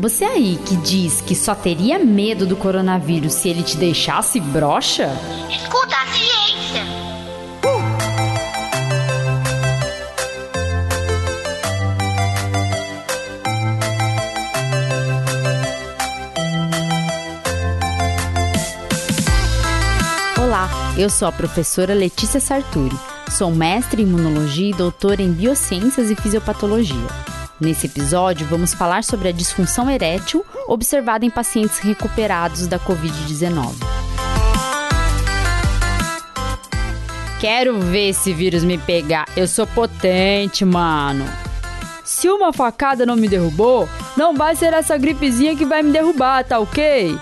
Você aí que diz que só teria medo do coronavírus se ele te deixasse broxa? Escuta a ciência. Olá, eu sou a professora Letícia Sarturi. Sou mestre em imunologia e doutora em biociências e fisiopatologia. Nesse episódio, vamos falar sobre a disfunção erétil observada em pacientes recuperados da Covid-19. Quero ver esse vírus me pegar. Eu sou potente, mano. Se uma facada não me derrubou, não vai ser essa gripezinha que vai me derrubar, tá ok?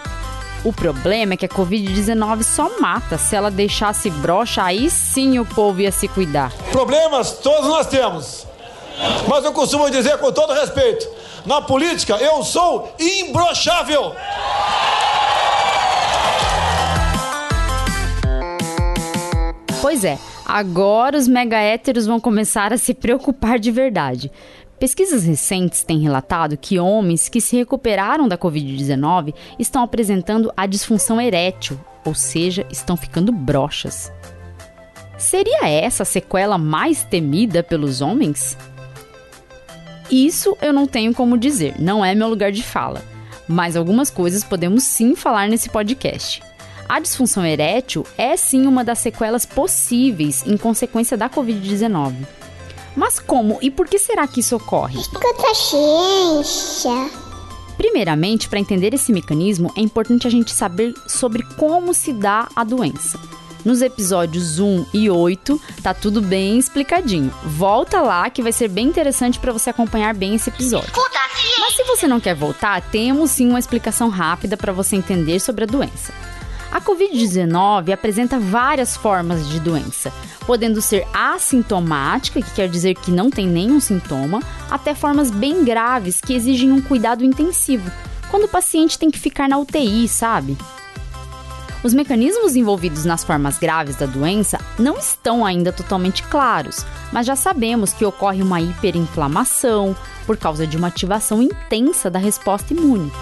O problema é que a Covid-19 só mata. Se ela deixasse broxa, aí sim o povo ia se cuidar. Problemas todos nós temos. Mas eu costumo dizer com todo respeito: na política eu sou imbrochável. Pois é, agora os mega héteros vão começar a se preocupar de verdade. Pesquisas recentes têm relatado que homens que se recuperaram da Covid-19 estão apresentando a disfunção erétil, ou seja, estão ficando broxas. Seria essa a sequela mais temida pelos homens? Isso eu não tenho como dizer, não é meu lugar de fala. Mas algumas coisas podemos sim falar nesse podcast. A disfunção erétil é sim uma das sequelas possíveis em consequência da Covid-19. Mas como e por que será que isso ocorre? Escuta a ciência. Primeiramente, para entender esse mecanismo, é importante a gente saber sobre como se dá a doença. Nos episódios 1 e 8 tá tudo bem explicadinho. Volta lá que vai ser bem interessante para você acompanhar bem esse episódio. Mas se você não quer voltar, temos sim uma explicação rápida para você entender sobre a doença. A Covid-19 apresenta várias formas de doença, podendo ser assintomática, que quer dizer que não tem nenhum sintoma, até formas bem graves que exigem um cuidado intensivo, quando o paciente tem que ficar na UTI, sabe? Os mecanismos envolvidos nas formas graves da doença não estão ainda totalmente claros, mas já sabemos que ocorre uma hiperinflamação por causa de uma ativação intensa da resposta imune.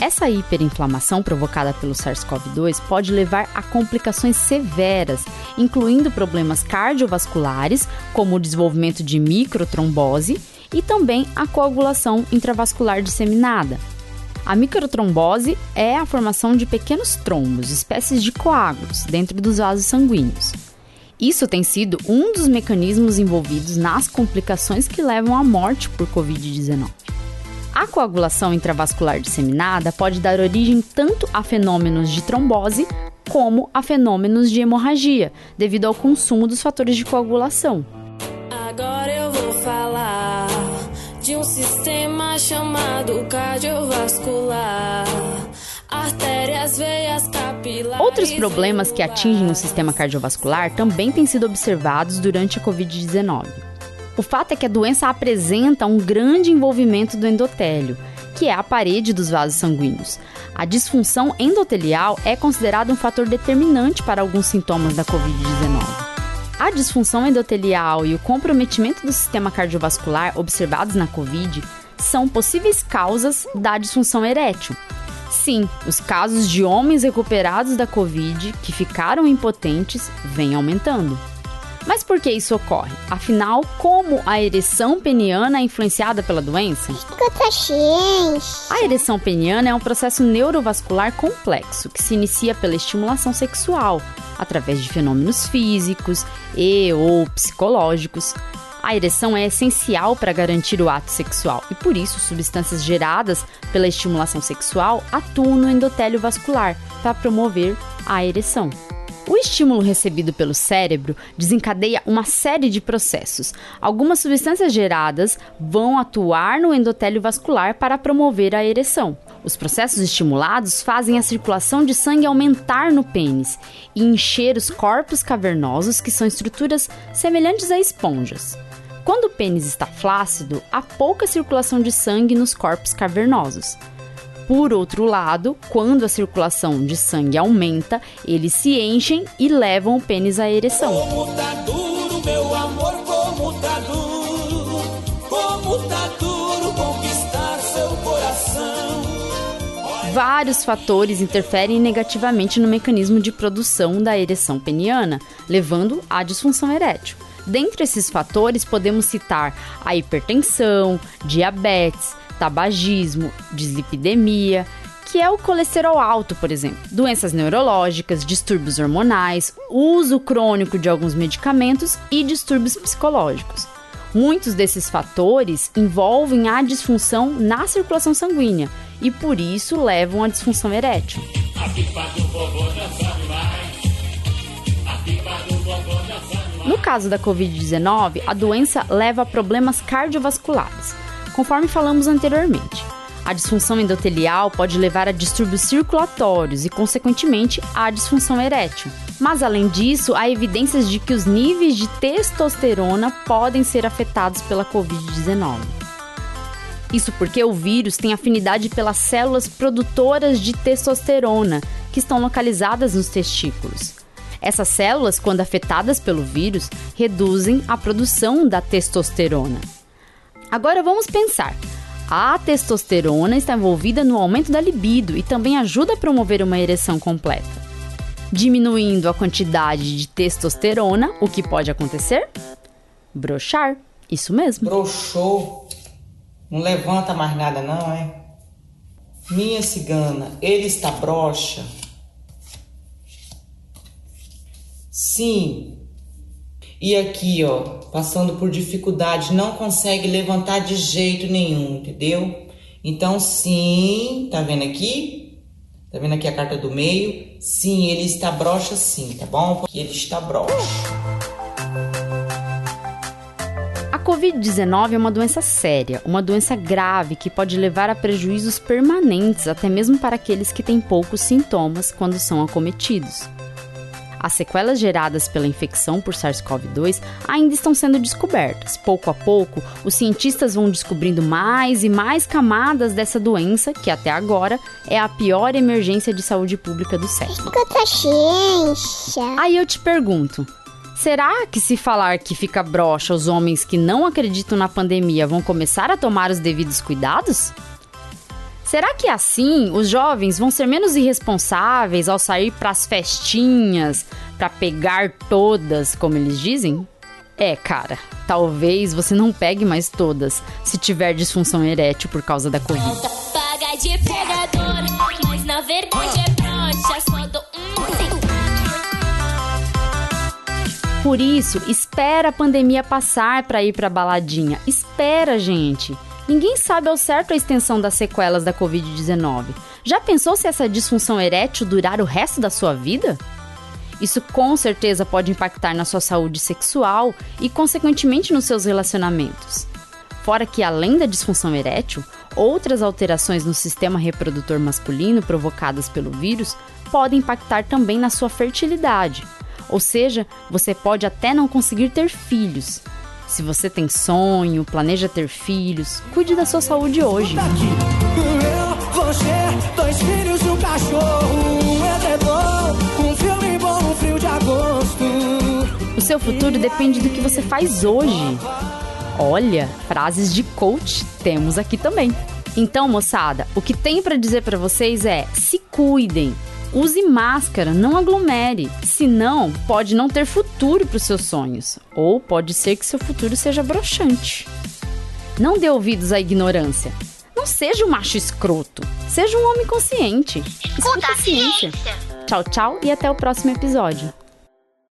Essa hiperinflamação provocada pelo SARS-CoV-2 pode levar a complicações severas, incluindo problemas cardiovasculares, como o desenvolvimento de microtrombose e também a coagulação intravascular disseminada. A microtrombose é a formação de pequenos trombos, espécies de coágulos, dentro dos vasos sanguíneos. Isso tem sido um dos mecanismos envolvidos nas complicações que levam à morte por Covid-19. A coagulação intravascular disseminada pode dar origem tanto a fenômenos de trombose como a fenômenos de hemorragia, devido ao consumo dos fatores de coagulação. Chamado cardiovascular. Artérias, veias, capilares. Outros problemas que atingem o sistema cardiovascular também têm sido observados durante a Covid-19. O fato é que a doença apresenta um grande envolvimento do endotélio, que é a parede dos vasos sanguíneos. A disfunção endotelial é considerada um fator determinante para alguns sintomas da Covid-19. A disfunção endotelial e o comprometimento do sistema cardiovascular observados na COVID são possíveis causas da disfunção erétil. Sim, os casos de homens recuperados da Covid que ficaram impotentes vêm aumentando. Mas por que isso ocorre? Afinal, como a ereção peniana é influenciada pela doença? A ereção peniana é um processo neurovascular complexo que se inicia pela estimulação sexual, através de fenômenos físicos e ou psicológicos. A ereção é essencial para garantir o ato sexual e por isso substâncias geradas pela estimulação sexual atuam no endotélio vascular para promover a ereção. O estímulo recebido pelo cérebro desencadeia uma série de processos. Algumas substâncias geradas vão atuar no endotélio vascular para promover a ereção. Os processos estimulados fazem a circulação de sangue aumentar no pênis e encher os corpos cavernosos, que são estruturas semelhantes a esponjas. Quando o pênis está flácido, há pouca circulação de sangue nos corpos cavernosos. Por outro lado, quando a circulação de sangue aumenta, eles se enchem e levam o pênis à ereção. Como tá duro, meu amor, como tá duro, como tá duro conquistar seu coração. Vários fatores interferem negativamente no mecanismo de produção da ereção peniana, levando à disfunção erétil. Dentre esses fatores, podemos citar a hipertensão, diabetes, tabagismo, dislipidemia, que é o colesterol alto, por exemplo, doenças neurológicas, distúrbios hormonais, uso crônico de alguns medicamentos e distúrbios psicológicos. Muitos desses fatores envolvem a disfunção na circulação sanguínea e por isso levam à disfunção erétil. No caso da Covid-19, a doença leva a problemas cardiovasculares, conforme falamos anteriormente. A disfunção endotelial pode levar a distúrbios circulatórios e, consequentemente, à disfunção erétil. Mas, além disso, há evidências de que os níveis de testosterona podem ser afetados pela Covid-19. Isso porque o vírus tem afinidade pelas células produtoras de testosterona, que estão localizadas nos testículos. Essas células, quando afetadas pelo vírus, reduzem a produção da testosterona. Agora vamos pensar. A testosterona está envolvida no aumento da libido e também ajuda a promover uma ereção completa. Diminuindo a quantidade de testosterona, o que pode acontecer? Brochar. Isso mesmo. Broxou. Não levanta mais nada, não, é? Minha cigana, ele está broxa. Sim, e aqui, ó, passando por dificuldade, não consegue levantar de jeito nenhum, entendeu? Então, sim, tá vendo aqui? Tá vendo aqui a carta do meio? Sim, ele está broxa sim, tá bom? Porque ele está broxa. A Covid-19 é uma doença séria, uma doença grave que pode levar a prejuízos permanentes, até mesmo para aqueles que têm poucos sintomas quando são acometidos. As sequelas geradas pela infecção por SARS-CoV-2 ainda estão sendo descobertas. Pouco a pouco, os cientistas vão descobrindo mais e mais camadas dessa doença, que até agora é a pior emergência de saúde pública do século. Escuta ciência. Aí eu te pergunto. Será que se falar que fica broxa os homens que não acreditam na pandemia vão começar a tomar os devidos cuidados? Será que assim os jovens vão ser menos irresponsáveis ao sair para as festinhas, para pegar todas, como eles dizem? É, cara, talvez você não pegue mais todas se tiver disfunção erétil por causa da Covid. Paga de pegador, mas na verdade é broxa, só dou Por isso, espera a pandemia passar para ir para baladinha. Espera, gente. Ninguém sabe ao certo a extensão das sequelas da Covid-19. Já pensou se essa disfunção erétil durar o resto da sua vida? Isso com certeza pode impactar na sua saúde sexual e, consequentemente, nos seus relacionamentos. Fora que, além da disfunção erétil, outras alterações no sistema reprodutor masculino provocadas pelo vírus podem impactar também na sua fertilidade. Ou seja, você pode até não conseguir ter filhos. Se você tem sonho, planeja ter filhos, cuide da sua saúde hoje. Eu, você, dois filhos e um cachorro, um edredom, um filme bom, um frio de agosto. O seu futuro depende do que você faz hoje. Olha, frases de coach temos aqui também. Então, moçada, o que tem para dizer para vocês é: se cuidem. Use máscara, não aglomere. Senão, pode não ter futuro para os seus sonhos. Ou pode ser que seu futuro seja broxante. Não dê ouvidos à ignorância. Não seja um macho escroto. Seja um homem consciente. Escuta a ciência. Tchau, tchau e até o próximo episódio.